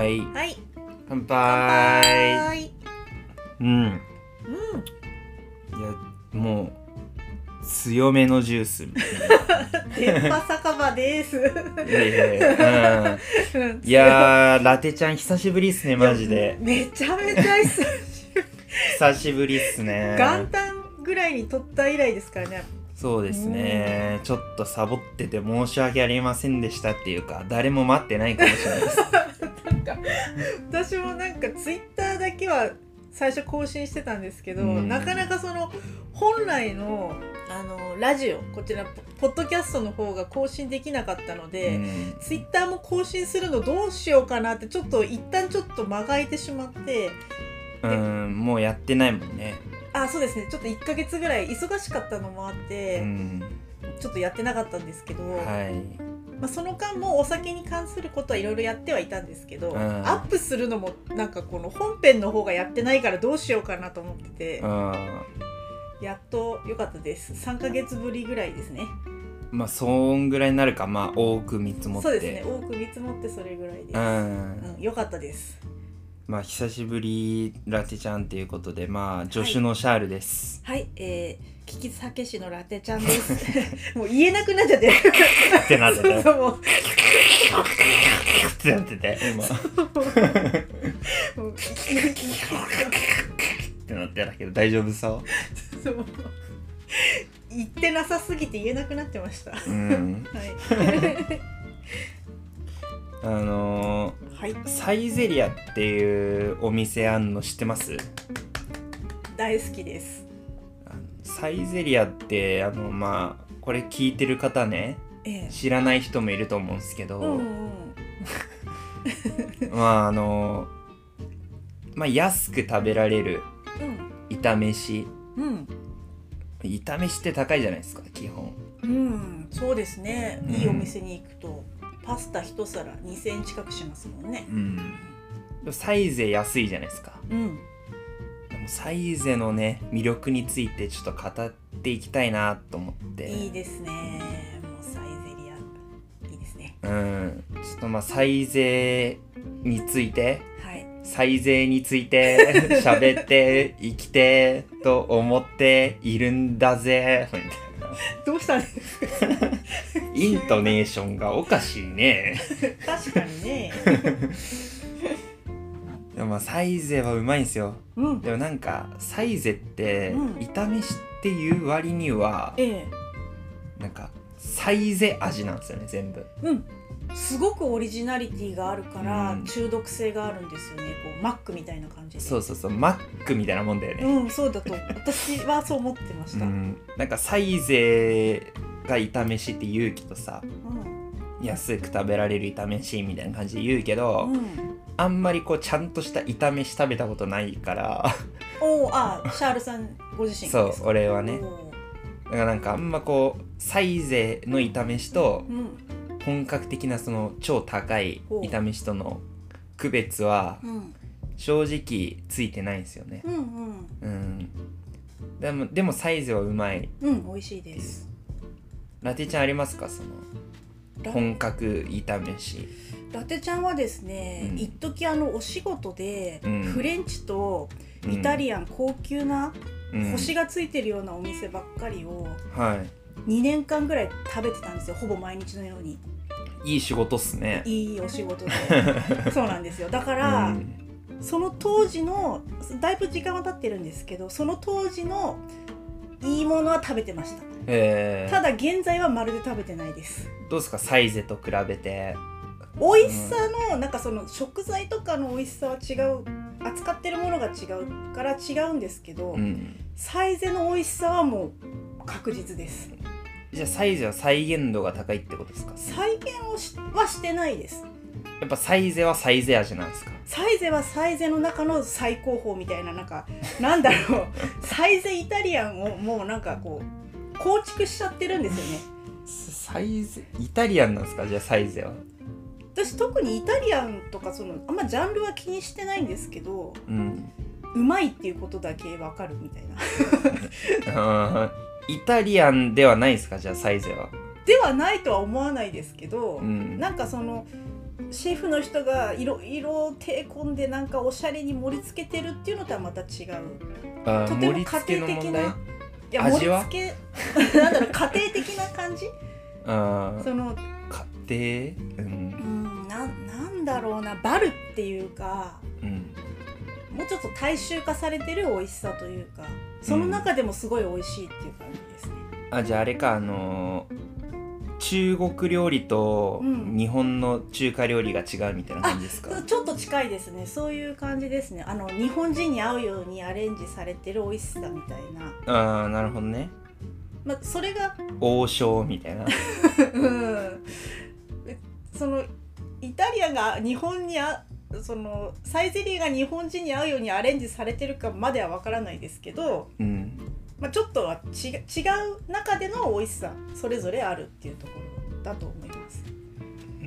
はいはい。乾乾杯。杯うん。うん。いやもう強めのジュース。みたい電波酒場です。ないやいやいや、うん、いやーラテちゃん久しぶりっすねマジで。めちゃめちゃ久し久しぶりっすね。元旦ぐらいに撮った以来ですからね。そうですね。ちょっとサボってて申し訳ありませんでしたっていうか誰も待ってないかもしれないです なんか私もなんかツイッターだけは最初更新してたんですけど、うん。なかなかその本来のあのラジオこちらポッドキャストの方が更新できなかったので、うん。ツイッターも更新するのどうしようかなってちょっと一旦ちょっと間が空いてしまってうん。もうやってないもんね。あそうですね。ちょっと1ヶ月ぐらい忙しかったのもあって、うん。ちょっとやってなかったんですけど、はいまあ、その間もお酒に関することはいろいろやってはいたんですけど、うん。アップするのもなんかこの本編の方がやってないからどうしようかなと思ってて。う、ん。やっと良かったです。3ヶ月ぶりぐらいですね。まあそんぐらいになるか。まあ多く見積もって。そうですね。多く見積もってそれぐらいです、うん。うん、良かったですまあ久しぶりラテちゃんっていうことでまあ助手のシャールです、はいえー、聞き酒師のラテちゃんです。もう言えなくなっちゃって。るってなってた そうもう。ってなってて今。っもうてなってたけど大丈夫そうそう言ってなさすぎて言えなくなってました。はうんい。あのはい。ー、サイゼリアっていうお店あんの知ってます？大好きです。サイゼリアってあのまあこれ聞いてる方ねええ。知らない人もいると思うんですけど、うんうん。まああのまあ安く食べられるうん。炒飯うん。炒飯って高いじゃないですか基本うん。そうですね。うんいいお店に行くと、パスタ一皿2000円近くしますもんね。うんサイゼ安いじゃないですかうん。でもサイゼのね魅力についてちょっと語っていきたいなと思っていいですね。もうサイゼリア。いいですね。うんちょっとまあサイゼについてはい。サイゼについて 喋って生きてと思っているんだぜみたいな どうしたんですか？イントネーションがおかしいね確かにね。でもまあサイゼはうまいんですようん。でもなんかサイゼってうん炒めしっていう割にはええ。なんかサイゼ味なんですよね全部うん。すごくオリジナリティがあるから、うん。中毒性があるんですよね。こうマックみたいな感じで。そうそうそう。マックみたいなもんだよね。うん、そうだと私はそう思ってました。うん。うんなんかサイゼが炒めしって言うけどさ安く食べられる炒めしみたいな感じで言うけど、うん、あんまりこうちゃんとした炒めし食べたことないから。おお、あ、シャールさんご自身そう俺はね。だからなんかあんまこうサイゼの炒めしとうん、本格的なその超高い炒めしとの区別はうん、正直ついてないんですよね。うん、うん、うん。でもでもサイゼはうまい。うん、美味しいです。ラテちゃんありますか？そのラ本格炒めし。ラテちゃんはですね、うん。一時あのお仕事で、うん。フレンチとイタリアン高級なうん。星がついてるようなお店ばっかりをはい2年間ぐらい食べてたんですよ。ほぼ毎日のように。いい仕事っすねいいお仕事で。そうなんですよ。だから。うんその当時のだいぶ時間は経ってるんですけどその当時のいいものは食べてましたえー、ただ現在はまるで食べてないですどうですか？サイゼと比べて美味しさのなんかその食材とかの美味しさは違う扱ってるものが違うから違うんですけど、うんサイゼの美味しさはもう確実ですじゃあサイゼは再現度が高いってことですか？再現をしはしてないです。やっぱサイゼはサイゼ味なんですか？サイゼはサイゼの中の最高峰みたいななんか なんだろう。サイゼイタリアンをもうなんかこう構築しちゃってるんですよね。サイゼイタリアンなんですか？じゃあサイゼは。私特にイタリアンとかそのあんまジャンルは気にしてないんですけどうん。うまいっていうことだけわかるみたいな イタリアンではないですか？じゃあサイゼは。ではないとは思わないですけど、うん。なんかそのシェフの人がいろいろ手込んでなんかおしゃれに盛り付けてるっていうのとはまた違う。あとても盛り付けの問題？いや盛り付け なんだろう家庭的な感じ？あその家庭？ううんんななんだろうなバルっていうかうんもうちょっと大衆化されてる美味しさというかその中でもすごい美味しいっていう感じですね、あじゃああれかあのー中国料理とうん。日本の中華料理が違うみたいな感じですか、ちょっと近いですね。そういう感じですね。あの日本人に合うようにアレンジされてる美味しさみたいな、ああなるほどね。まあ、それが王将みたいな。うん。そのイタリアンが日本にあそのサイゼリヤが日本人に合うようにアレンジされてるかまではわからないですけど、うん。まあ、ちょっとはち違う中での美味しさそれぞれあるっていうところだと思います。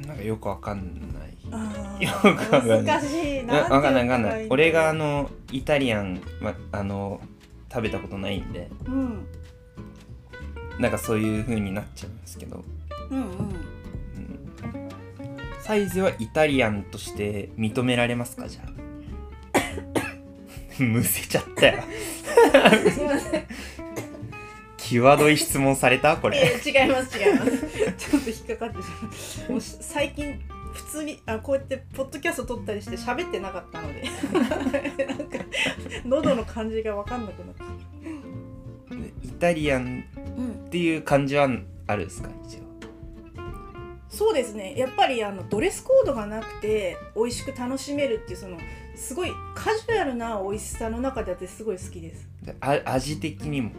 なんかよくわかんない。あよくわかんない。難しい。なわかんないわかんない。俺があの、のイタリアン、ま、あの食べたことないんで。うん、なんかそういう風になっちゃうんですけど、うんうんうん、サイズはイタリアンとして認められますか？じゃあ。むせちゃったよ。すいません。際どい質問された？これ。え違います違います。ちょっと引っかかってしまうもうし最近普通にあこうやってポッドキャスト撮ったりして喋ってなかったので。なんか喉の感じが分かんなくなってイタリアンうんっていう感じはあるんですか？一応そうですね。やっぱりあのドレスコードがなくて美味しく楽しめるっていうそのすごいカジュアルな美味しさの中で私すごい好きです。であ味的にも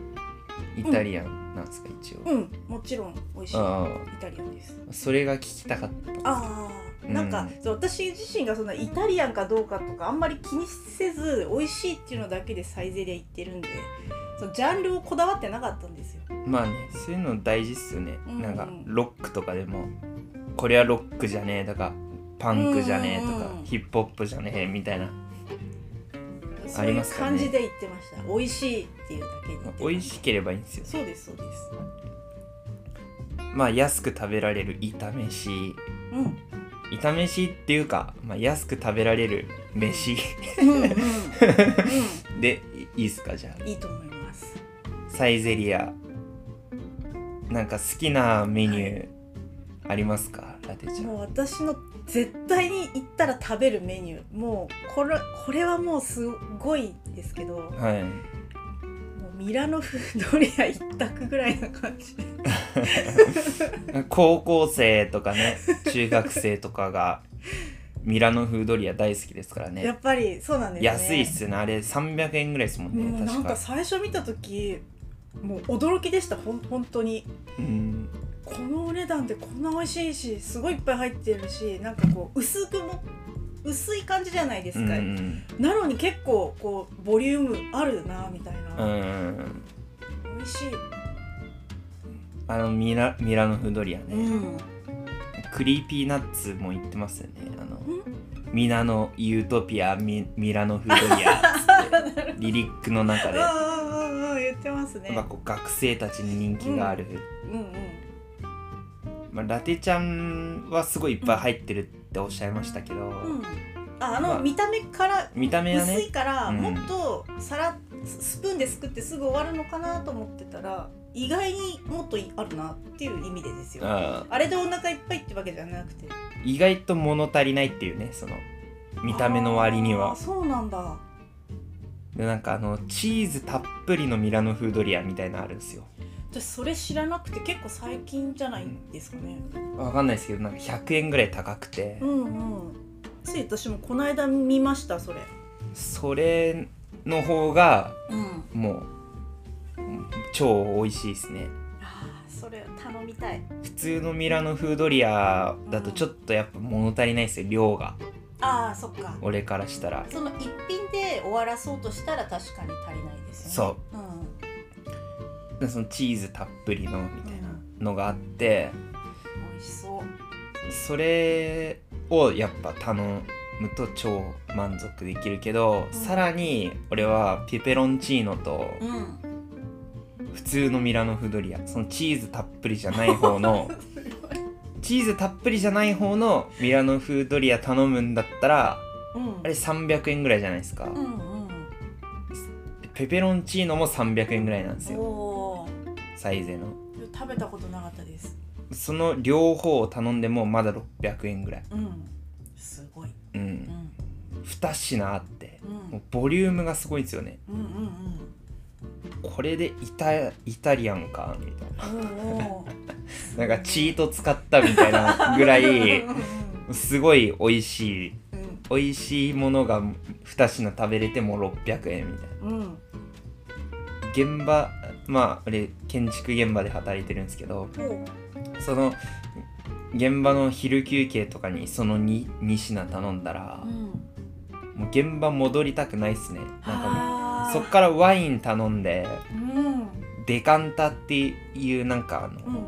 イタリアンなんですか、一応、うん。もちろん美味しい。イあ。タリアンです。あそれが聞きたかったああ。なんか、うん。私自身がそんなイタリアンかどうかとかあんまり気にせず美味しいっていうのだけでサイゼリヤ行ってるんでそのジャンルをこだわってなかったんですよ。まあねそういうの大事っすよね、うん。なんかロックとかでもこれはロックじゃねえとかパンクじゃねえとか、うんヒップホップじゃねえみたいな。そういうますかね。感じで言ってました、美味しいっていうだけで言ってました。美味しければいいんですよ。そうですそうです。まあ安く食べられる炒飯。うん。炒飯っていうか、まあ、安く食べられる飯。でいいいっすかじゃん、いいと思います。あサイゼリア。なんか好きなメニューありますか、ラテちゃん。もう私の絶対に行ったら食べるメニュー。もうこれこれはもうすごいですけどもはい。うミラノ風ドリア一択ぐらいな感じ。高校生とかね中学生とかがミラノ風ドリア大好きですからやねっぱりそうなんですね。安いっすよね。あれ300円ぐらいですもんもうなんかね確か。最初見た時もう驚きでしたほん本当に。うんこのお値段でこんな美味しいしすごいいっぱい入ってるしなんかこう薄くも薄い感じじゃないですうんか、うん。なのに結構こうボリュームあるなみたいな、うん美味しい、あのミラミラノ風ドリアね、うん。 Creepy Nuts も言ってますよね。あのん？みんなのユートピアミミラノ風ドリア。リリックの中で、うんうんうんうん言ってますね。まあ、こう学生たちに人気がある、うんうんまあ、ラテちゃんはすごいいっぱい入ってるっておっしゃいましたけど、うん。ああの、まあ見た目から見た目は薄ねいから、うん。もっと皿スプーンですくってすぐ終わるのかなと思ってたら意外にもっとあるなっていう意味でですよ。ああ。れでお腹いっぱいってわけじゃなくて。意外と物足りないっていうねその見た目の割には。そうなんだ。でなんかあのチーズたっぷりのミラノ風ドリアみたいなのあるんですよ私それ知らなくて結構最近じゃないですかね。わかんないですけどなんか100円ぐらい高くて、うんうん。つい私もこの間見ましたそれ。それの方がうん。もう超美味しいですね。ああそれ頼みたい。普通のミラノ風ドリアだとちょっとやっぱ物足りないですよ量が。ああそっか。俺からしたら。その一品で終わらそうとしたら確かに足りないですよね。そう。うん。でそのチーズたっぷりのみたいなのがあって美味しそう。それをやっぱ頼むと超満足できるけど、うん。さらに俺はペペロンチーノとうん。普通のミラノ風ドリアそのチーズたっぷりじゃない方の チーズたっぷりじゃない方のミラノ風ドリア頼むんだったらうん。あれ300円ぐらいじゃないですか、うんうんペペロンチーノも300円ぐらいなんですよ。おサイゼのー食べたことなかったです。その両方を頼んでもまだ600円ぐらい。うん。すごい。うん。うん。2品あってうん。もうボリュームがすごいんですよね。うんうんこれでイタイタリアンかみたいな。なんかチート使ったみたいなぐらいうんうんすごい美味しい。うん。美味しいものが2品食べれても600円みたいな。うん。現場まあ俺建築現場で働いてるんですけどおその現場の昼休憩とかにその 2, 2品頼んだらう、ん。もう現場戻りたくないっすね。なんかそっからワイン頼んでうん。デカンタっていうなんかあの、うん。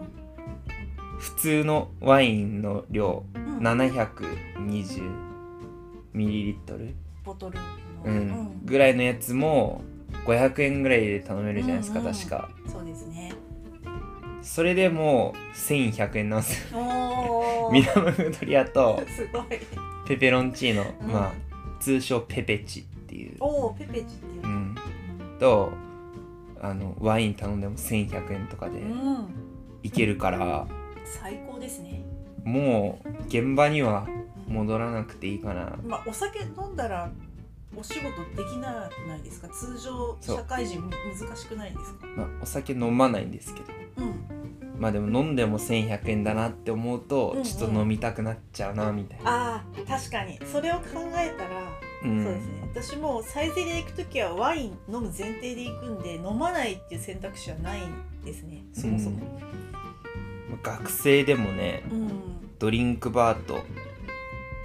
普通のワインの量うん。720ミリリットル、ボトルの。うん。ぐらいのやつも500円ぐらいで頼めるじゃないですか、うんうん確か。そうですね。それでもう1100円なんですよ。ミラノ風ドリアとすごい。ペペロンチーノ、うん。まあ通称ペペチっていう、おおペペチっていう。うん、とあのワイン頼んでも1100円とかでうん。いけるから最高ですね。もう現場には戻らなくていいかな。まあお酒飲んだらお仕事できないですか？通常社会人難しくないですか？まあ、お酒飲まないんですけど。うん。まあでも飲んでも1100円だなって思うとうんうん。ちょっと飲みたくなっちゃうなみたいな、ああ確かに。それを考えたら、うん。そうですね。私もサイゼリヤ行く時はワイン飲む前提で行くんで飲まないっていう選択肢はないですね。そもそも。学生でもねうん。ドリンクバーと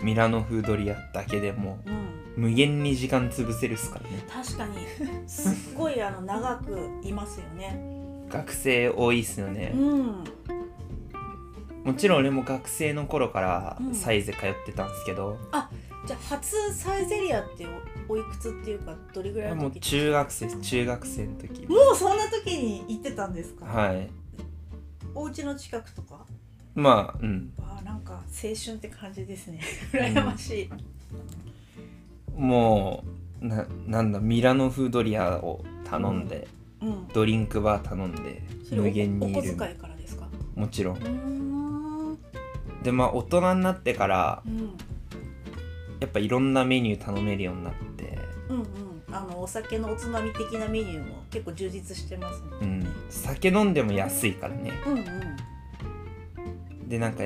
ミラノ風ドリアだけでもうん、無限に時間潰せるっすからね。確かに。すっごいあの長くいますよね。学生多いっすよね。うん。もちろん俺も学生の頃からうん。サイゼ通ってたんですけど、じゃあ初サイゼリアっておおいくつっていうかどれぐらいのもう時中学生中学生の時。もうそんな時に行ってたんですか、はい。お家の近くとか？まあうん。わあなんか青春って感じですね。羨ましい、もうななんだミラノ風ドリアを頼んで、うん。ドリンクバー頼んで無限にいる。お小遣いからですか？もちろん。でまあ大人になってからうん。やっぱいろんなメニュー頼めるようになって。うんうん。あのお酒のおつまみ的なメニューも結構充実してますもうん。ね、酒飲んでも安いからね。うん、うん。でなんか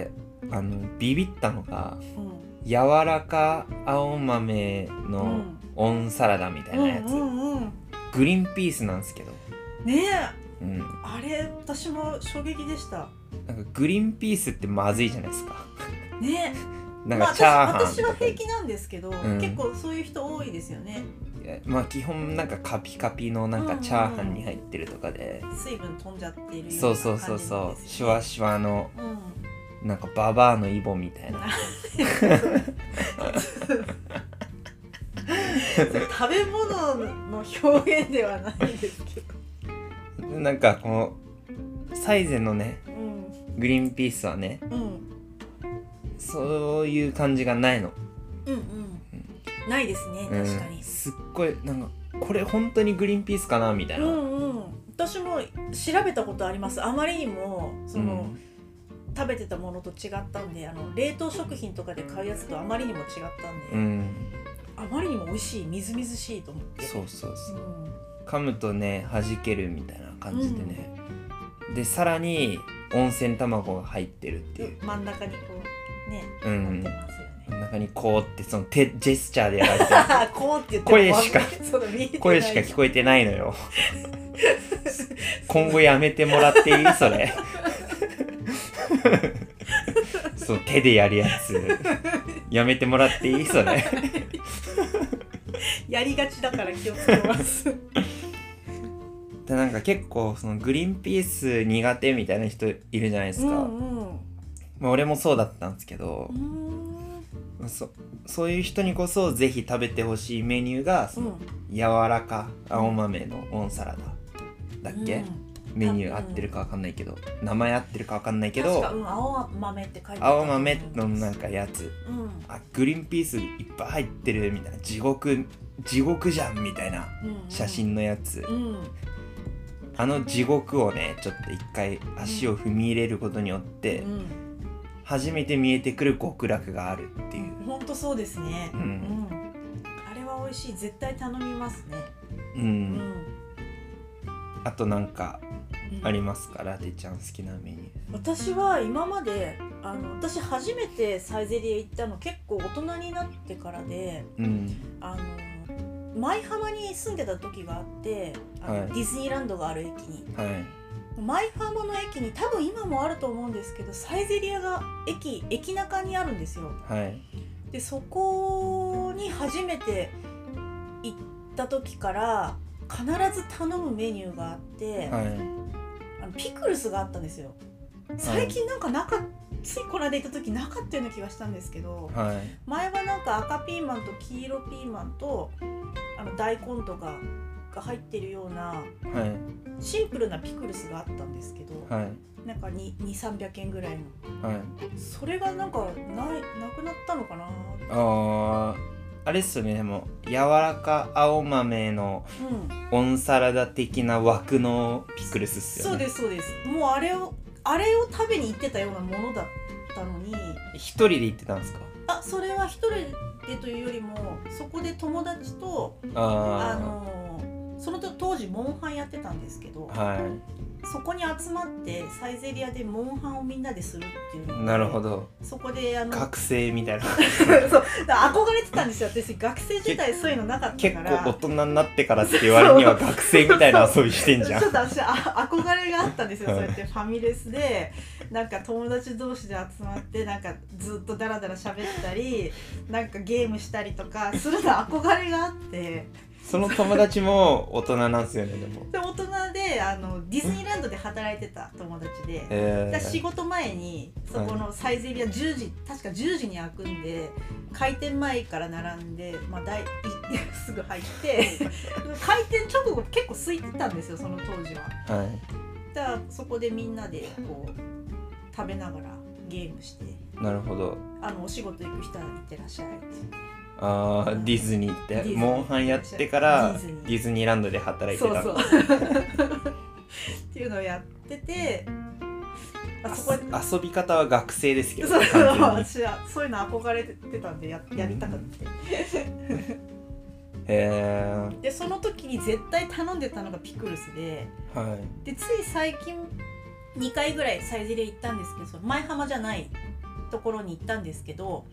あのビビったのがうん柔らか青豆のオンサラダみたいなやつ、うんうんうん。グリーンピースなんですけど、ねえ。うん、あれ私も衝撃でした。なんかグリーンピースってまずいじゃないですか。ね なんまあかチャーハン私私は平気なんですけど、ん。結構そういう人多いですよね。まあ基本なんかカピカピのなんかチャーハンに入ってるとかで、水分飛んじゃっているようなそうそうそう感じそう。ですシュワシュワのうんなんかババアのイボみたいな。食べ物の表現ではないですけど。なんかこのサイゼのねうん。グリーンピースはねうんそういう感じがないの、うんうん。ないですねうん。確かに、すっごいなんかこれ本当にグリーンピースかなみたいな、うんうん。私も調べたことあります。あまりにもその、食べてたものと違ったんであの冷凍食品とかで買うやつとあまりにも違ったんで、うん、うん、あまりにも美味しいみずみずしいと思って。そうそうそう。うん。噛むとね弾けるみたいな感じでね、でさらに温泉卵が入ってるっていう、真ん中にこうね、うん。なってますよね。真ん中にこうってその手ジェスチャーでやられて こうって言って声しか声しか聞こえてないのよ。今後やめてもらっていい？それ手でやるやつ。やめてもらっていい？それ。やりがちだから気をつけます。でなんか結構そのグリーンピース苦手みたいな人いるじゃないですか、うんうん。まあ、俺もそうだったんですけどう、ん。そそういう人にこそぜひ食べてほしいメニューがそのうん。柔らか青豆のオンサラダだっけ、メニュー合ってるかわかんないけど名前合ってるかわかんないけど確か、うん、青豆って書いてあった青豆のなんかやつ。うん。あグリーンピースいっぱい入ってるみたいな。地獄地獄じゃんみたいなうん写真のやつ、うん。あの地獄をねちょっと一回足を踏み入れることによって、うん。初めて見えてくる極楽があるっていう、本当そうですね。うん。うん。あれは美味しい。絶対頼みますね。うん。うん。あとなんかうんありますかラテちゃん好きなメニュ私は今まであの私初めてサイゼリヤ行ったの結構大人になってからでーうん。あの舞浜に住んでた時があってあの、はい。ディズニーランドがある駅に。はい。舞浜の駅に多分今もあると思うんですけどサイゼリヤが駅駅中にあるんですよ。はい。でそこに初めて行った時から必ず頼むメニューがあって、はいピクルスがあったんですよ。最近なんかなかついこの間行った時なかったような気がしたんですけどはい前はなんか赤ピーマンと黄色ピーマンとあの大根とかが入ってるようなはい。シンプルなピクルスがあったんですけどはい。なんか2300円ぐらいの。はい。それがなんかないなくなったのかなあーあれっすよねでも柔らか青豆のうん。オンサラダ的な枠のピクルスっすよね。そうですそうです。もうあれをあれを食べに行ってたようなものだったのに。一人で行ってたんですか？あそれは一人でというよりもそこで友達とああのそのと当時モンハンやってたんですけどあはそこに集まってサイゼリアでモンハンをみんなでするっていうのいなるほど。そこであの学生みたいな。そう。憧れてたんですよ。私学生時代そういうのなかった結から。構大人になってからって言われには学生みたいな遊びしてんじゃん。ちょっと私あ憧れがあったんですよ、はい。そうやってファミレスでなんか友達同士で集まってなんかずっとダラダラ喋ったりなんかゲームしたりとかするの憧れがあってその友達も大人なんですよねでもで大人であのディズニーランドで働いてた友達で。えだから仕ー、事前にそこのサイゼリア10時確か10時に開くんで開店前から並んで、まあ、だいい すぐ入って 開店直後結構空いてたんですよその当時は。はいだからそこでみんなでこう食べながらゲームしてなるほどあのお仕事行く人は行ってらっしゃいってあーディズニーって。モンハンやってからディズニー。ランドで働いてた。そうそう。っていうのをやっててあそこ遊び方は学生ですけどそうね完全に。私はそういうの憧れてたんでややりたかったへでその時に絶対頼んでたのがピクルスでえはい。でつい最近2回ぐらいサイゼリヤ行ったんですけど前浜じゃないところに行ったんですけど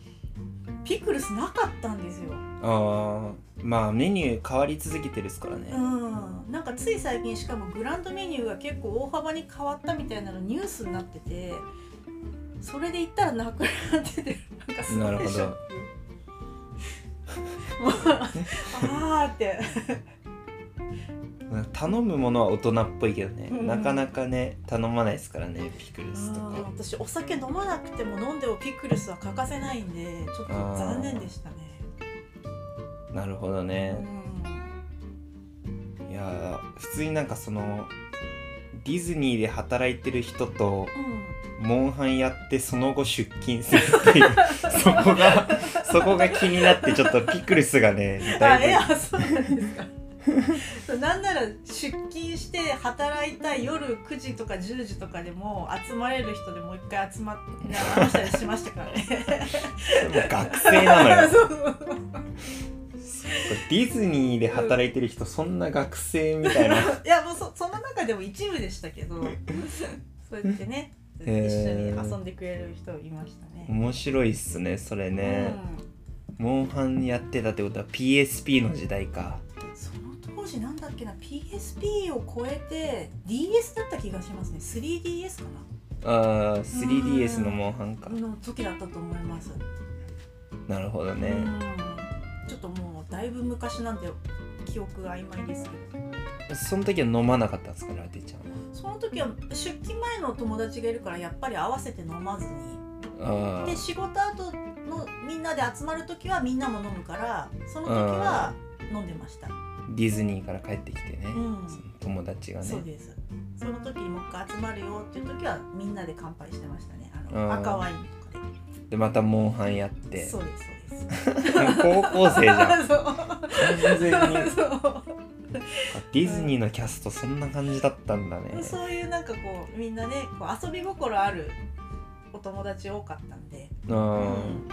ピクルスなかったんですよ。ああまあメニュー変わり続けてるっすからね、うん。なんかつい最近しかもグランドメニューが結構大幅に変わったみたいなのニュースになっててそれで言ったらなくなっててなんかすごいなるほど。あーって頼むものは大人っぽいけどね、うん。なかなかね頼まないですからねピクルスとうんか私お酒飲まなくても飲んでもピクルスは欠かせないんでちょっと残念でしたね。なるほどうね、ん。いやー普通になんかそのディズニーで働いてる人とモンハンやってその後出勤するっていう そこがそこが気になってちょっとピクルスがねあだいえあそうなんですかなんなら出勤して働いた夜9時とか10時とかでも集まれる人でもう一回集まって話したりしましたからね。ぶもう学生なのよ。ディズニーで働いてる人そんな学生みたいな。いやもうそその中でも一部でしたけど。そうやってね一緒に遊んでくれる人いましたね。面白いっすねそれね、モンハンやってたってことは PSP の時代かなんだっけな PSP を超えて DS だった気がしますね。3DS かあー 3DS のモンハンか。なの時だったと思います。なるほどね、うん。ちょっともうだいぶ昔なんで記憶が曖昧ですけど。その時は飲まなかったんですかラテちゃんは。その時は出勤前の友達がいるからやっぱり合わせて飲まずに。あで仕事後のみんなで集まる時はみんなも飲むからその時は飲んでました、ーディズニーから帰ってきてね、うん。その友達がね。そうです。その時にもう一回集まるよっていう時はみんなで乾杯してましたね。あのあー赤ワインとかでまたモンハンやっでて。そうですそうです。高校生じゃん。そう。完全に。そう。ディズニーのキャストそんな感じだったんだね。そういうなんかこうみんなねこう遊び心あるお友達多かったんで、ううん。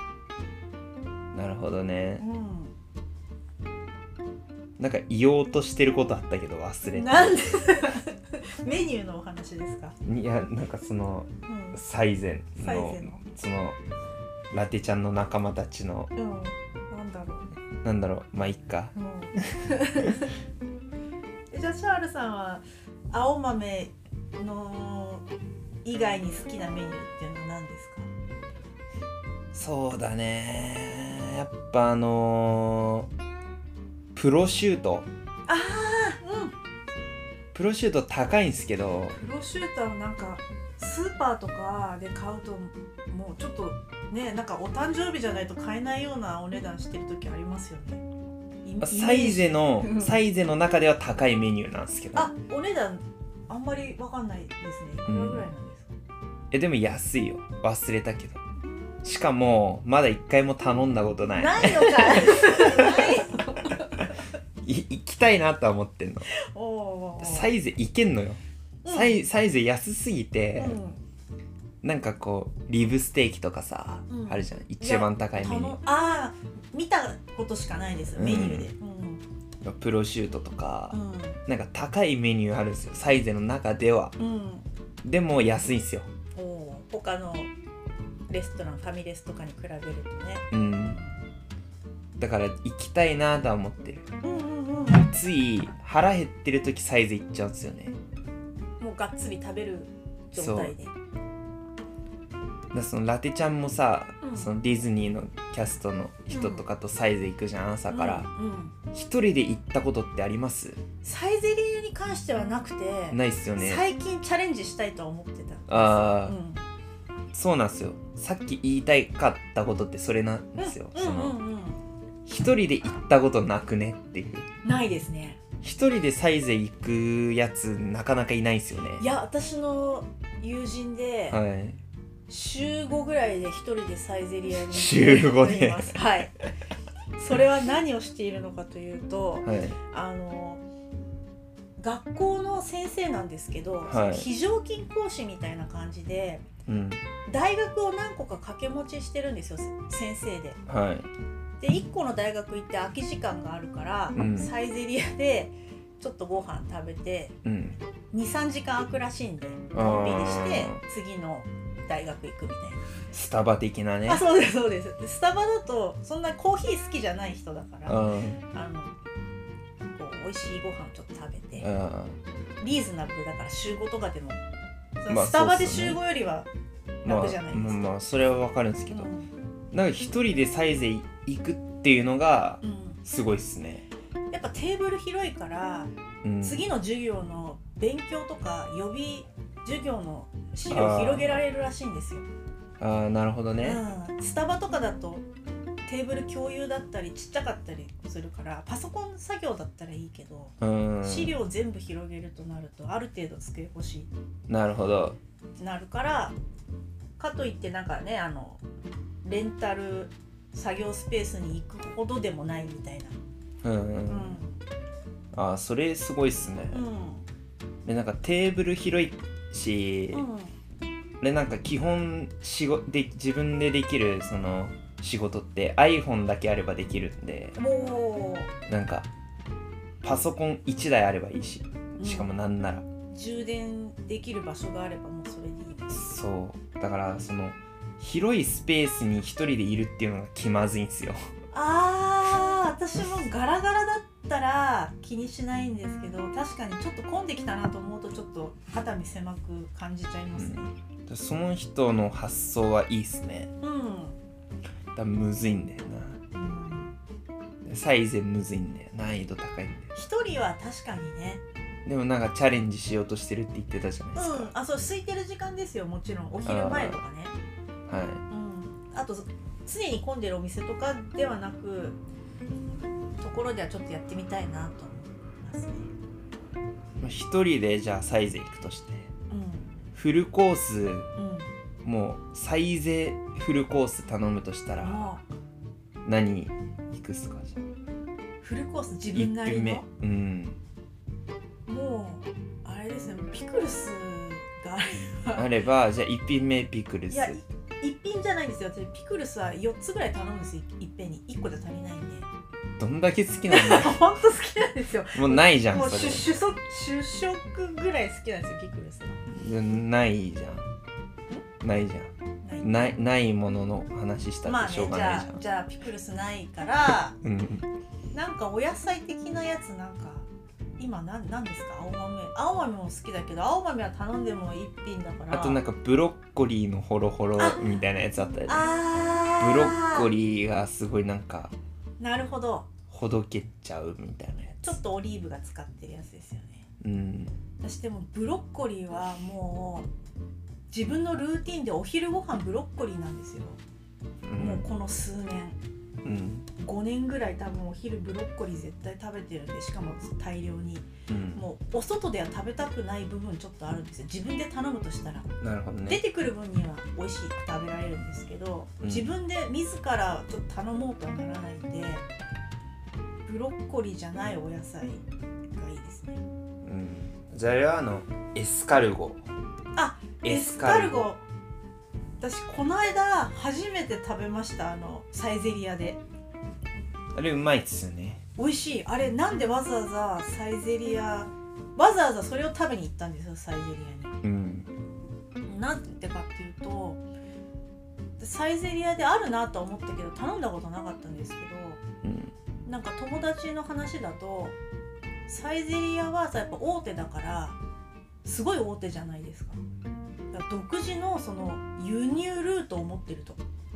なるほどね。うなんか言おうとしてることあったけど忘れん、たなんで？メニューのお話ですか、いやなんかそのうん。サイゼンのそのラテちゃんの仲間たちのうん、なんだろうなんだろう。まあいっか。うん。えじゃあシャールさんは青豆の以外に好きなメニューっていうのは何ですか？そうだね。やっぱあのープロシュート。ああうん。プロシュート高いんですけど。プロシュートはなんかスーパーとかで買うともうちょっとねなんかお誕生日じゃないと買えないようなお値段してる時ありますよね。サイゼのうん。サイゼの中では高いメニューなんですけど。あお値段あんまりわかんないですね。いくらぐらいなんですか、えでも安いよ。忘れたけど。しかもまだ一回も頼んだことない。ないのかい たいなとは思ってんの。サイゼ行けんのよ、うん。サイサイゼ安すぎて、うん。なんかこうリブステーキとかさ、うん。あるじゃん。一番高いメニュ頼ああ見たことしかないです。うん。メニューで。ープロシュートとか、うん。なんか高いメニューあるんですよ。サイゼの中では。うん、うんでも安いんすよ。他のレストランファミレスとかに比べるとね。うん。だから行きたいなとは思ってる。うんうんうんつい腹減ってる時サイゼ行っちゃうんですよね。もうがっつり食べる状態で。だそのラテちゃんもさ、うん。そのディズニーのキャストの人とかとサイゼ行くじゃん朝から。うんうん。一人で行ったことってあります？サイゼリヤに関してはなくてないっすよね。最近チャレンジしたいとは思ってたああ、うん。そうなんですよ。さっき言いたかったことってそれなんですよ、うん。その一人で行ったことなくねっていう。ないですね。一人でサイゼ行くやつなかなかいないんですよね。いや私の友人ではい。週5ぐらいで一人でサイゼリヤに週5でいます。はい。それは何をしているのかというとはい。あの学校の先生なんですけど、はい。非常勤講師みたいな感じでうん。大学を何個か掛け持ちしてるんですよせ先生で。はいで1個の大学行って空き時間があるから、うん。サイゼリヤでちょっとご飯食べてうん。23時間空くらしいんでのんびりして次の大学行くみたいスタバ的なね。な。あそうですそうです。でスタバだとそんなコーヒー好きじゃない人だからあうん。のこう美味しいご飯をちょっと食べてあリーズナブルだから週5とかでもそまあのスタバで週そうっすよね。5よりは、まあ楽じゃないですか。まあまあそれはわかるんですけど、うん。なんか一人でサイゼ行くっていうのがうんすごいっすね、やっぱテーブル広いからうん、次の授業の勉強とか予備授業の資料を広げられるらしいんですよ、ああなるほどね、うん、スタバとかだとテーブル共有だったりちっちゃかったりするからパソコン作業だったらいいけど、うん。資料全部広げるとなるとある程度机欲しい。なるほど。なるからかといってなんかねあのレンタル作業スペースに行くほどでもないみたいな、うん、う、うん。ん。ああそれすごいっすね、うん。でなんかテーブル広いし、でなんか基本仕事で自分でできるその仕事って iPhone だけあればできるんでなんかパソコン1台あればいいしうしかもなんなら、充電できる場所があればもうそれでいいです。そう。だからその広いスペースに一人でいるっていうのが気まずいんですよ。あー私もガラガラだったら 気にしないんですけど確かにちょっと混んできたなと思うとちょっと肩身狭く感じちゃいますね。その人の発想はいいっすね。うん、だむずいんだようん、なサイゼむずいんだよ。難易度高いんだよ。一人は確かにね。でもなんかチャレンジしようとしてるって言ってたじゃないですか、うん。あそう空いてる時間ですよもちろん。お昼前とかねはい。うん。あと常に混んでるお店とかではなくところではちょっとやってみたいなと思いますね。まあ一人でじゃあサイゼ行くとして。うフルコースんうん。もうサイゼフルコース頼むとしたらも何行くっすか？じゃうフルコース自あ分な1品目。りのうん。もうあれですねピクルスがあれば。あればじゃあ1品目ピクルス一品じゃないんですよ。私ピクルスは4つぐらい頼むんですよ。いっぺんに。1個じゃ足りないんで。どんだけ好きなんだ 本当好きなんですよ。もうないじゃんもうそれ。主主食主食ぐらい好きなんですよピクルスは。ないじゃん。ないじゃないんないないものの話したまあねってしょうがじないじゃん、ゃあじゃあピクルスないからうん。なんかお野菜的なやつなんか今なんなんですか？青豆青豆も好きだけど青豆は頼んでも一品だから。あとなんかブロッコリーのホロホロあみたいなやつあったよね。あブロッコーリーがすごいなんかなるほど。ほどけちゃうみたいなやつ。ちょっとオリーブが使ってるやつですよね。うん。私でもブロッコリーはもう自分のルーティンでお昼ご飯ブロッコリーなんですよ、うん。もうこの数年うん。5年ぐらい多分お昼ブロッコリー絶対食べてるんでしかも大量に。うん。もうお外では食べたくない部分ちょっとあるんですよ。自分で頼むとしたら。なるほど出ねてくる分には美味しく食べられるんですけど、うん。自分で自らちょっと頼もうとはならないんでブロッコリーじゃないお野菜がいいですね。うん。じゃああれはあのエスカルゴ。あエスカルゴ私この間初めて食べましたあのサイゼリアで。あれうまいっすよね。美味しい。あれなんでわざわざサイゼリアわざわざそれを食べに行ったんですよサイゼリアに。うん。なんでかっていうとサイゼリアであるなとは思ったけど頼んだことなかったんですけうん。どなんか友達の話だとサイゼリアはさやっぱ大手だからすごい大手じゃないですか。だから独自のその輸入ルートを持ってると。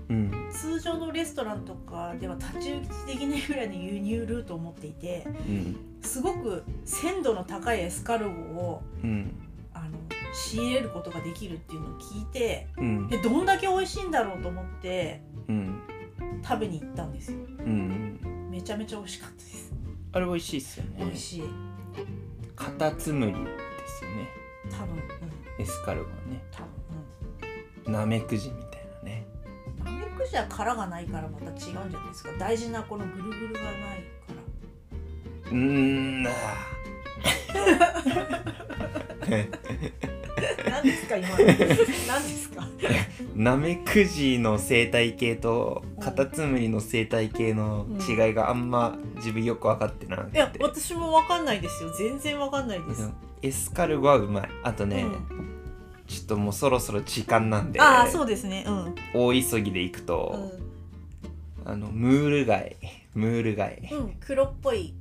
うん。通常のレストランとかでは太刀打ちできないぐらいの輸入ルートを持っていてうん。すごく鮮度の高いエスカルゴをうん。あの仕入れることができるっていうのを聞いてうん。でどんだけ美味しいんだろうと思ってうん。食べに行ったんですよ。うん。めちゃめちゃ美味しかったです。あれ美味しいっすよね。美味しい。カタツムリですよね多分うん。エスカルゴはね。多分ナメクジみたいなね。うんナメクジは殻がないからまた違うんじゃないですか。大事なこのぐるぐるがないから。うーんあ。何ですか今の。何ですか？ナメクジの生態系とカタツムリの生態系の違いがあんま自分よく分かってなくて、いや私も分かんないですよ。全然分かんないです、エスカルゴはうまい。あとね、うん。ちょっともうそろそろ時間なんでああそうですね。うん、大急ぎで行くと、あのムール貝。ムール貝、うんうん、黒っぽい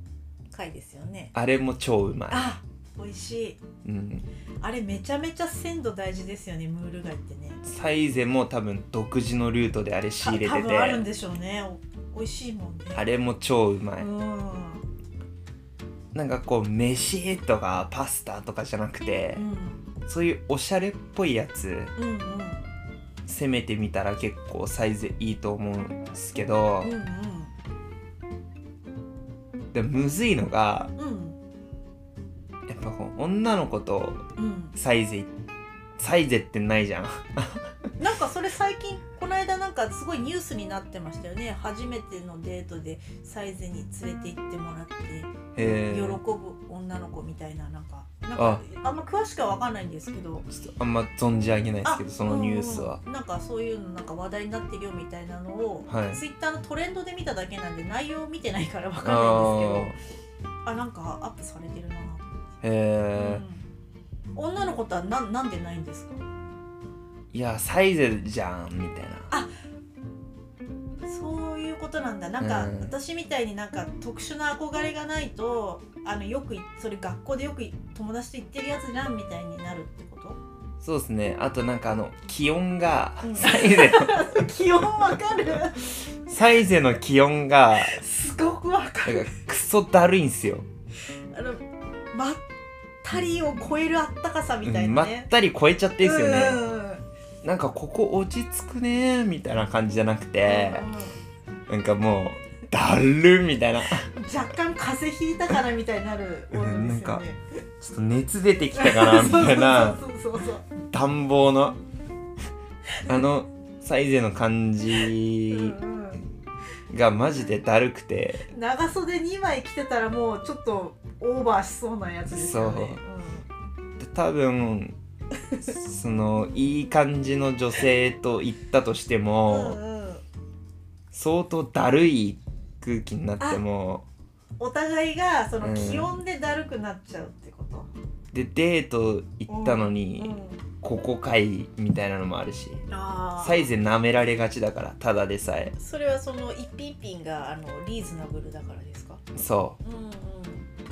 貝ですよね。あれも超うまい、あ美味しい。うん、あれめちゃめちゃ鮮度大事ですよねムール貝ってね。サイゼも多分独自のルートであれ仕入れてて。分あるんでしょうね。お美味しいもんね。あれも超うまい、うんなんかこう飯とかパスタとかじゃなくてう、んそういうおしゃれっぽいやつうんうん攻めてみたら結構サイズいいと思うんですけどうんでむずいのがうん。うんやっぱこう女の子とうん。サイゼサイゼってないじゃん。なんかそれ最近この間なんかすごいニュースになってましたよね。初めてのデートでサイゼに連れて行ってもらって喜ぶ女の子みたいななんかなんかあ。んま詳しくは分かんないんですけど。あんま存じ上げないですけどあそのニュースは。うんうんなんかそういうのなんか話題になってるよみたいなのを、はい。ツイッターのトレンドで見ただけなんで内容を見てないから分かんあないんですけど。あなんかアップされてるな、ーへうん。女の子とはななんでないんですか？えいやサイゼじゃんみたいな。そういうことなんだ。なんか、うん。私みたいになんか特殊な憧れがないとあのよくいそれ学校でよくい友達と言ってるやつじゃんみたいになるってこと？そうですね。あとなんかあの気温が、うん。サイゼの。気温わかる？サイゼの気温がすごくわかる。クソだるいんすよ。あのまったりを超えるあったかさみたいまっなね、たり超えちゃってんすよね、うんなんかここ落ち着くねみたいな感じじゃなくて、なんかもうだるみたいな。若干風邪ひいたかなみたいになるね。なんかちょっと熱出てきたかなみたいな。そうそうそうそう暖房のあのサイゼの感うんじうんがマジでだるくて。長袖2枚着てたらもうちょっとオーバーしそうなやつですよね。で多分そのいい感じの女性と言ったとしてうんも、うんうん相当だるい空気になってもお互いがそのうん気温でだるくなっちゃうってこと、でデート行ったのうに、ん、ここかいみたいなのもあるしサイズ舐められがちだからただでさえ。それはその一品一品があのリーズナブルだからですか？そうんうん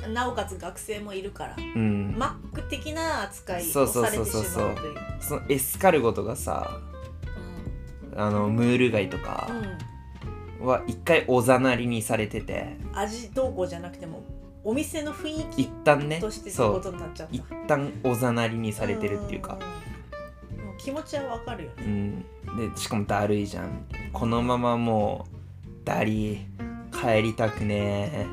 なおかつ学生もいるからううん、マック的な扱いそうそうをされてしそうそうまうという。そのエスカルゴとかさあのムール貝とかうん。うんは一回おざなりにされてて。味どうこうじゃなくてもお店の雰囲一気旦ね。としてそうことになっちゃった。一旦おざなりにされてるっていうか。んんうん。もう気持ちはわかるようね、ん。でしかもだるいじゃん。このままもうダリ帰りたくね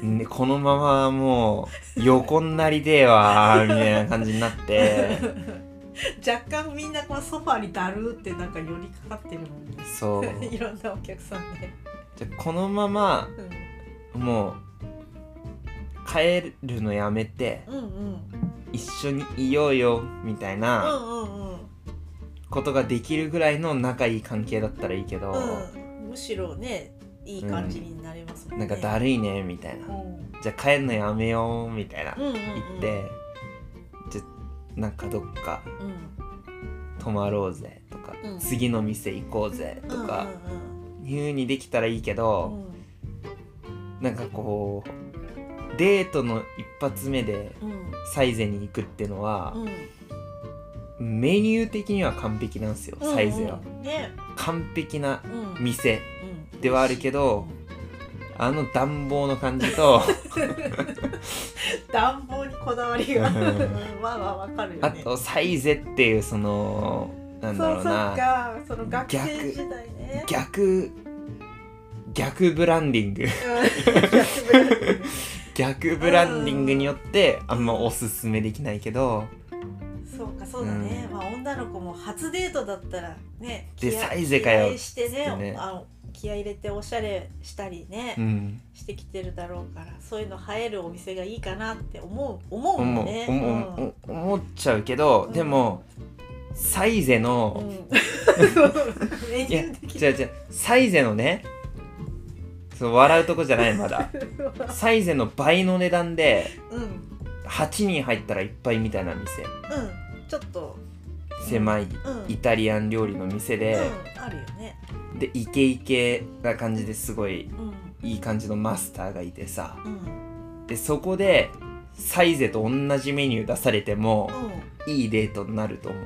え。ねこのままもう横になりてえわみたいな感じになって。若干みんなこのソファーにだるってなんか寄りかかってるもんね。そう。いろんなお客さんね、じゃあこのままうん。もう帰るのやめてうんうん。一緒にいようよみたいなことができるぐらいの仲いい関係だったらいいけど、うん、むしろねいい感じになれますもんね、なんかだるいねみたいな、うん。じゃあ帰るのやめようみたいな。うんうんうん。言って、じゃあなんかどっか。うん。泊まろうぜとか、うん。次の店行こうぜとか。うんいう風にできたらいいけうんど、うん。なんかこうデートの一発目でうん。サイゼに行くっていうのはう、ん。メニュー的には完璧なんですよ、うんサイゼは。うんね。完璧なうん。店。うんではあるけどあの暖房の感じと 暖房にこだわりがうん。まあまあわかるよね。あとサイゼっていうそのなんだろうそうそうその学生時代ね。逆逆ブランディング。うん。逆ブランディング。によってあんまおすすめできないけど。そうかそうだね、まあ女の子も初デートだったらねでサイゼかよしてねね。あの気合い入れておしゃれしたりね、うん。してきてるだろうからそういうの映えるお店がいいかなって思う思ううんね。思うお思っちゃうけど、うん。でもサイゼうん。の、いや違う違うサイゼのねそう笑うとこじゃないまだ。サイゼの倍の値段でうん。うん8人入ったらいっぱいみたいな店。ちょっと狭いうん。イタリアン料理の店で、うん、あるよね。でイケイケな感じですごいうん。いい感じのマスターがいてさ。うん。でそこでサイゼと同じメニュー出されてもういいデートになると思う。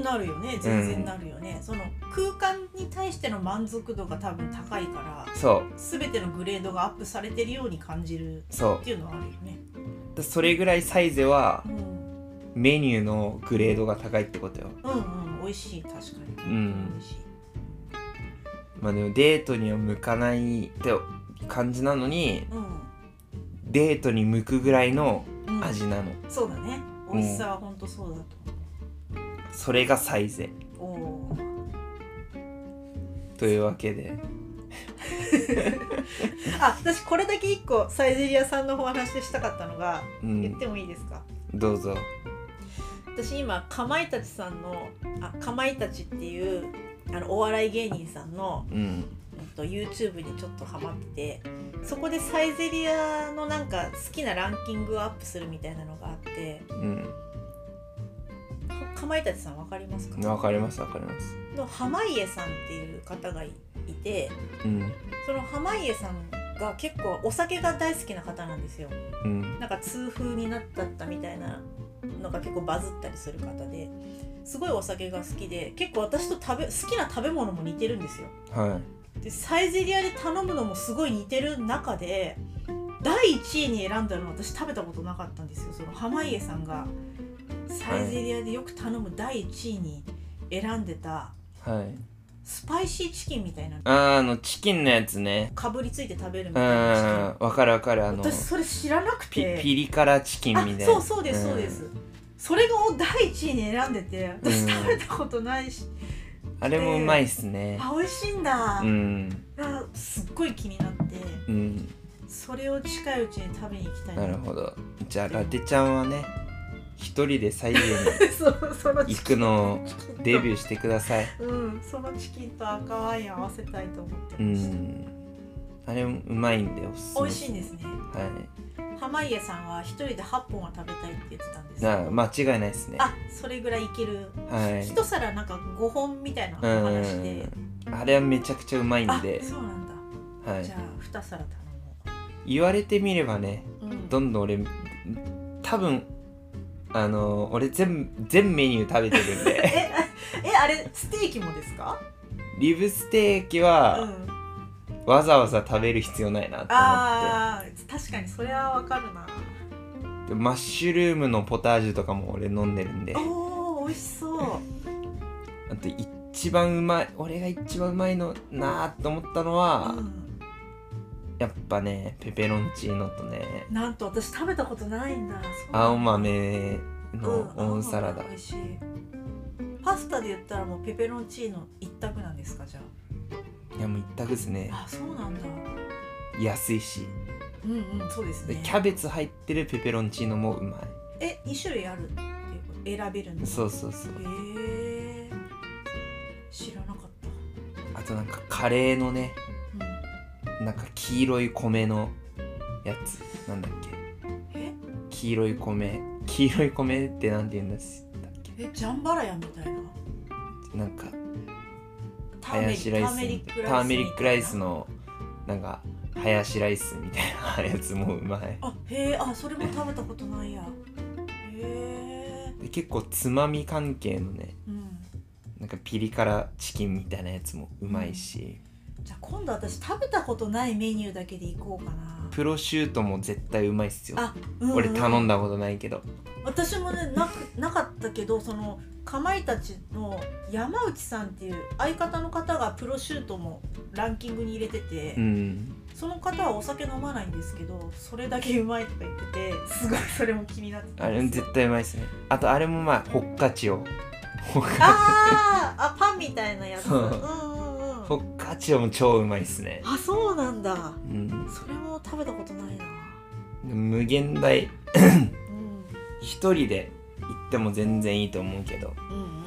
んなるよね。全然なるよね、その空間に対しての満足度が多分高いからそう。全てのグレードがアップされてるように感じるそっていうのはあるよね。それぐらいサイゼはうんメニューのグレードが高いってことよ。うんうん美味しい確かに。うん。美味しいまあでもデートには向かないって感じなのにデートに向くぐらいのうん、うん、味なのそうだね。美味しさは本当そうだとそれがサイゼ思うおー。というわけで。あ私これだけ一個サイゼリアさんのお話ししたかったのがうん。言ってもいいですか、どうぞ私今かまいたちさんのあかまいたちっていうあのお笑い芸人さんの、うん。うんと YouTube にちょっとハマっててそこでサイゼリアのなんか好きなランキングをアップするみたいなのがあってうん。かかまいたちさんわかりますか？わかりますわかります。の濱家さんっていう方がいいてうん。その濱家さんが結構お酒が大好きな方なんですよ。うん。なんか痛風になったったみたいなのが結構バズったりする方ですごいお酒が好きで結構私と食べ好きな食べ物も似てるんですよ。はでサイゼリアで頼むのもすごい似てる中で第1位に選んだのは私食べたことなかったんですよ。その濱家さんがサイゼリアでよく頼む第1位に選んでたいはいスパイシーチキンみたいな。あーあのチキンのやつね。かぶりついて食べるみうたいなチんわかるわかるあキンの私それ知らなくピて。ピリ辛チキンみたいな。あそうそうですそうです、それが第一位に選んでて私うん食べたことないし、あれもうまいっすね。あ美味しいんだ、うん。あすっごい気になって。うん。それを近いうちに食べに行きたいなるほど。じゃあラテちゃんはね一人でサイゼ そうそのに行くのをデビューしてください。うんそのチキンと赤ワイン合わせたいと思ってうました、ん。あれうまいんでおすすめ美味しいんですね。は濱家さんは一人で8本は食べたいって言ってたんです。な間違いないですね。あそれぐらいいける。はい。一皿なんか5本みたいなう話で。んあれはめちゃくちゃうまいんあでそうなんだ、はい。じゃあ2皿頼言われてみればねもう、うん、どんどん俺多分あの俺全全メニュー食べてるんで。えあえあれステーキもですか？リブステーキうはん。わざわざ食べる必要ないなと思っあー確かにそれはわかるな。てでマッシュルームのポタージュとかも俺飲んでるんで。おー美味しそう。あと一番うまい俺が一番うまいのなーと思ったのは、うんやっぱねペペロンチーノとね。なんと私食べたことないんだ。青豆のうんオンサラダ、パスタで言ったらもうペペロンチーノ一択なんですかじゃいやもう一択ですね。ああそうなんだ。安いし。うんうんそうですね。でキャベツ入ってるペペロンチーノもうまい。え二種類あるって選べるんですそうそうそう。へえ知らなかっあとなんかカレーのねなんか黄色い米のやつなんだっけ？え？黄色い米。黄色い米ってなんて言うんですだっけ？えジャンバラヤみたいな？なんかターメリハヤシライスターメリックライスのなんかハヤシライスみたいなやつもうまい。あへえあそれも食べたことないや。へえ。で結構つまみ関係のねうんなんかピリ辛チキンみたいなやつもうまいし、じゃあ今度私食べたことないメニューだけでいこうかな。プロシュートも絶対うまいっすよ。あ、うんうん。俺頼んだことないけど。私もねなくなかったけどそのかまいたちの山内さんっていう相方の方がプロシュートもランキングに入れてて、うん。その方はお酒飲まないんですけどそれだけうまいとか言っててすごいそれも気になってたあれんですよ。絶対うまいっすね。あとあれもまあホッカチオホッカあーあパンみたいなやつ。そう。うんホッカチオも超うまいっすね。あそうなんだ。うん。それも食べたことないな。無限大。うん。一人で行っても全然いいと思うけど。うん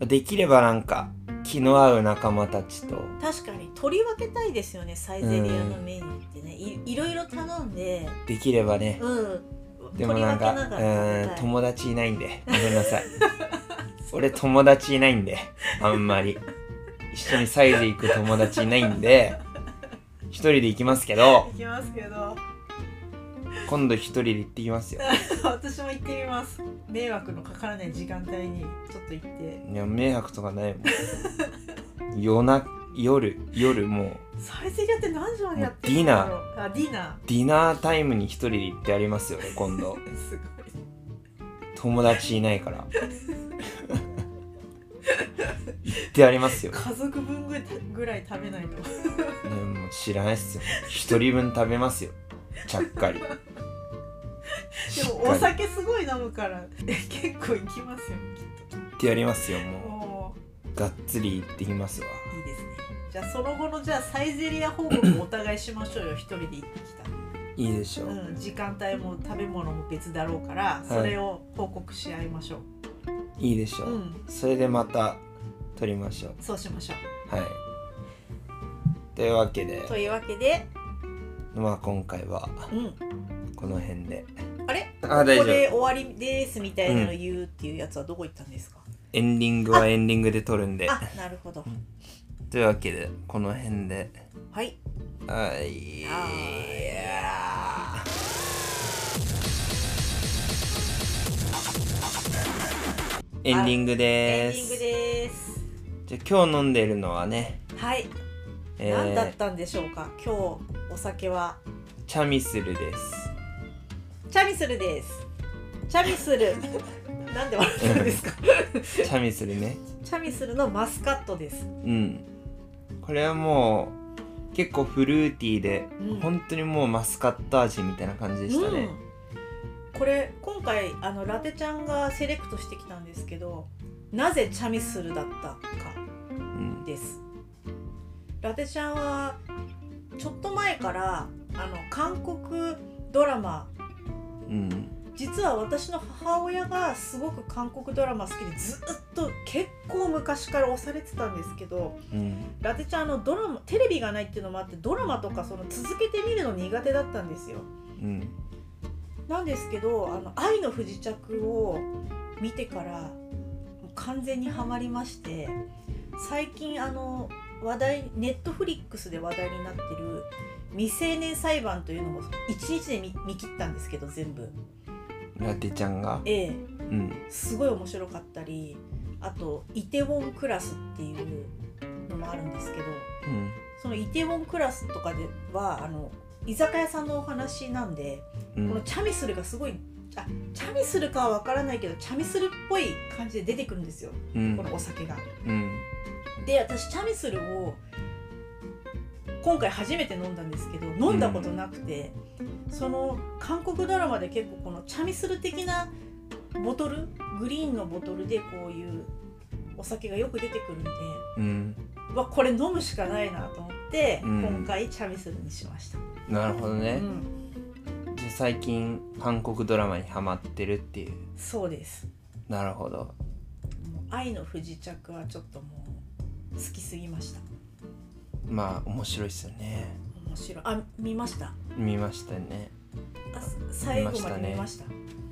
うん。できればなんか気の合う仲間たちと。確かに取り分けたいですよねサイゼリヤのメニューってね。いいろいろ頼んで。できればね。うん。でもなんかうん友達いないんで。ごめんなさい。俺友達いないんで。あんまり一緒にサイズ行く友達いないんで一人で行きますけど行きますけど。今度一人で行ってきますよ。私も行ってみます。迷惑のかからない時間帯にちょっと行って。いや迷惑とかない。もん夜な夜夜もう。サイゼリヤって何時までやってるんだろう。あディナディナー。タイムに一人で行ってやりますよ今度ーすごい友達いないから行ってやりますよ、ね、家族分ぐらいぐらい食べないと。もう知らないっすよ。一人分食べますよ。ちゃっかり。でもお酒すごい飲むからえ結構いきますよきっってやりますよとももう。がっつり行ってきますわ。ういいですね。じゃあその後のじゃあサイゼリヤ報告もお互いしましょうよ。一人で行ってきたいいでしょう、うん、時間帯も食べ物も別だろうから、それを報告し合いましょいいでしょう。う、うん、それでまた撮りましょう。そうしましょはい。というわけで。う。というわけで、まあ今回はうん、この辺で。あれ？あ大丈夫。ここで終わりですみたいなの言うっていうやつはどこ行ったんですか、エンディングはエンディングで撮るんで。あ、なるほど。というわけでこの辺で。はい。はいエンディングエですンディングです。じゃあ今日飲んでるのはね、はい。えー何だったんでしょうか？今日お酒は。チャミスルですチャミスルです。チャミスル。なんで笑ったんですか？チャミスルねチャミスルのマスカットですうんこれはもう結構フルーティーで、うん本当にもうマスカット味みたいな感じでしたねうん、これ今回あのラテちゃんがセレクトしてきたんですけどなぜチャミスルだったかうん。です。ラテちゃんはちょっと前からあの韓国ドラマうん。実は私の母親がすごく韓国ドラマ好きでずっと結構昔から押されてたんですけどうん。ラテちゃんあのドラマテレビがないっていうのもあってドラマとかその続けて見るの苦手だったんですよ。うんなんですけど「あの愛の不時着」を見てからもう完全にはまりまして最近あの話題ネットフリックスで話題になってる未成年裁判というのも1日で見見切ったんですけど全部。ラテちゃんが？ええ。うん。すごい面白かったりあと「イテウォンクラス」っていうのもあるんですけどうん。そのイテウォンクラスとかではあの居酒屋さんのお話なんでうん。このチャミスルがすごいあチャミスルかは分からないけどチャミスルっぽい感じで出てくるんですよ。うん。このお酒が。うん。で私チャミスルを今回初めて飲んだんですけど飲んだことなくて、その韓国ドラマで結構このチャミスル的なボトルグリーンのボトルでこういうお酒がよく出てくるんでうん。うわこれ飲むしかないなと思って、うん。今回チャミスルにしました。なるほどね、うん、じゃあ最近韓国ドラマにハマってるっていう。そうです。なるほど。愛の不時着はちょっともう好きすぎました。まあ面白いっすよね。面白い。あ見ました？見ましたね。あ最後まで見ました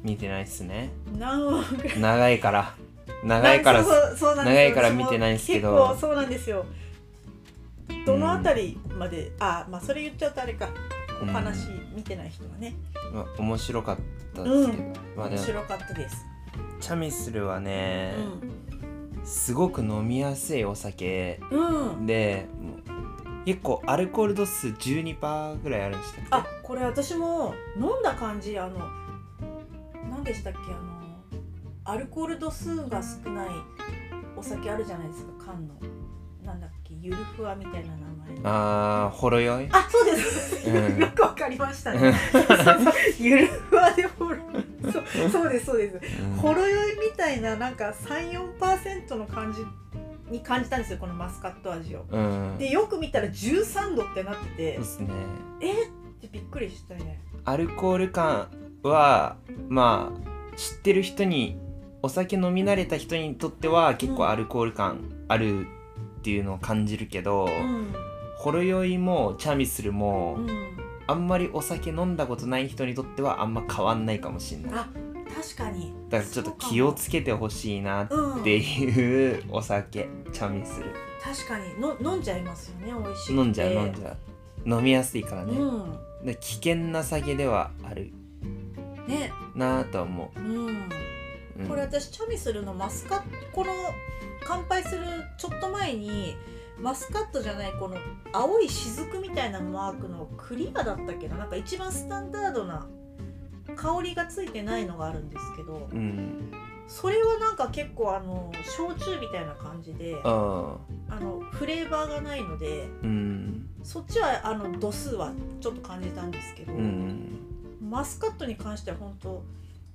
見てないっすね。何話ぐら。い長いから。長いから。長いから見てないんですけど。結構そうなんですよどのあたりまで、あまあそれ言っちゃうとあれか。お話見てない人はね、まあ、面白かったですけど、まあ面白かったです、チャミスルはね、うすごく飲みやすいお酒で結構アルコール度数12%ぐらいあるんでしたっけあこれ私も飲んだ感じあの何でしたっけあのアルコール度数が少ないお酒あるじゃないですか缶のゆるふわみたいな名前の。あーほろ酔い？あそうです、うん。よくわかりましたね。ゆるふわでほろそうそうですそうです。うん。ほろ酔いみたいななんか34%の感じに感じたんですよこのマスカット味を。うん。でよく見たら13度ってなってて。ですね。え？っってびっくりしたね。アルコール感はまあ知ってる人にお酒飲み慣れた人にとっては結構アルコール感あるっていうのを感じるけど、うん。ほろ酔いもチャミスルも、うん。あんまりお酒飲んだことない人にとってはあんま変わんないかもしれない。あ確かに。だからちょっと気をつけてほしいなっうん。ていうお酒チャミスル。確かに。の飲んじゃいますよね美味しい飲んじゃう飲んじゃう。飲みやすいからね、うで危険な酒ではある。んね。なぁとは思うんう、うん、これ私チャミスルのマスカットこの乾杯するちょっと前にマスカットじゃないこの青い雫みたいなマークのクリアだったっけな？なんか一番スタンダードな香りがついてないのがあるんですけどうんそれはなんか結構あの焼酎みたいな感じであのフレーバーがないのでうん。そっちはあの度数はちょっと感じたんですけど、うん。マスカットに関しては本当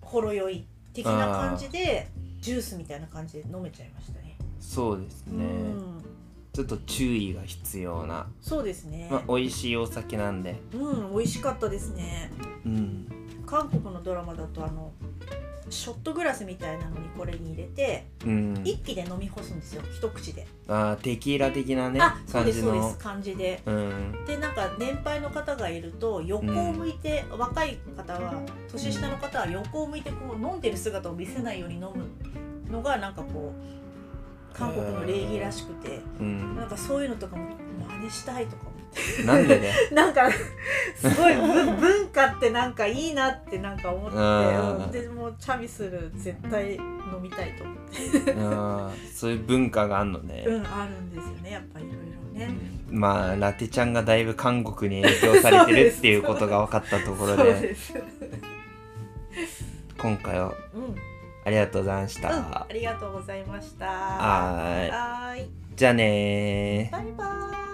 ほろ酔い的な感じでジュースみたいな感じで飲めちゃいましたね。そうですね、うん、ちょっと注意が必要な、そうですね。まあ、美味しいお酒なんでうん、美味しかったですね。うん韓国のドラマだとあのショットグラスみたいなのにこれに入れてうん。一気で飲み干すんですよ。一口で。あーテキーラ的なねあ、そう感じの。ですそうです。感じで。うん。でなんか年配の方がいると横を向いて、若い方は年下の方は横を向いてこう飲んでる姿を見せないように飲むのがなんかこう韓国の礼儀らしくて、うん。なんかそういうのとかも真似したいとかなんでね？なんかすごい文文化ってなんかいいなってなんか思ってでもうチャミスル絶対飲みたいと思って。そういう文化があんのね、うんあるんですよねやっぱりいろいろね。まあラテちゃんがだいぶ韓国に影響されてるっていうことが分かったところで。今回はうん。ありがとうございましうん、たあ。りがとうございました。はーい。じゃあねー。バイバーイ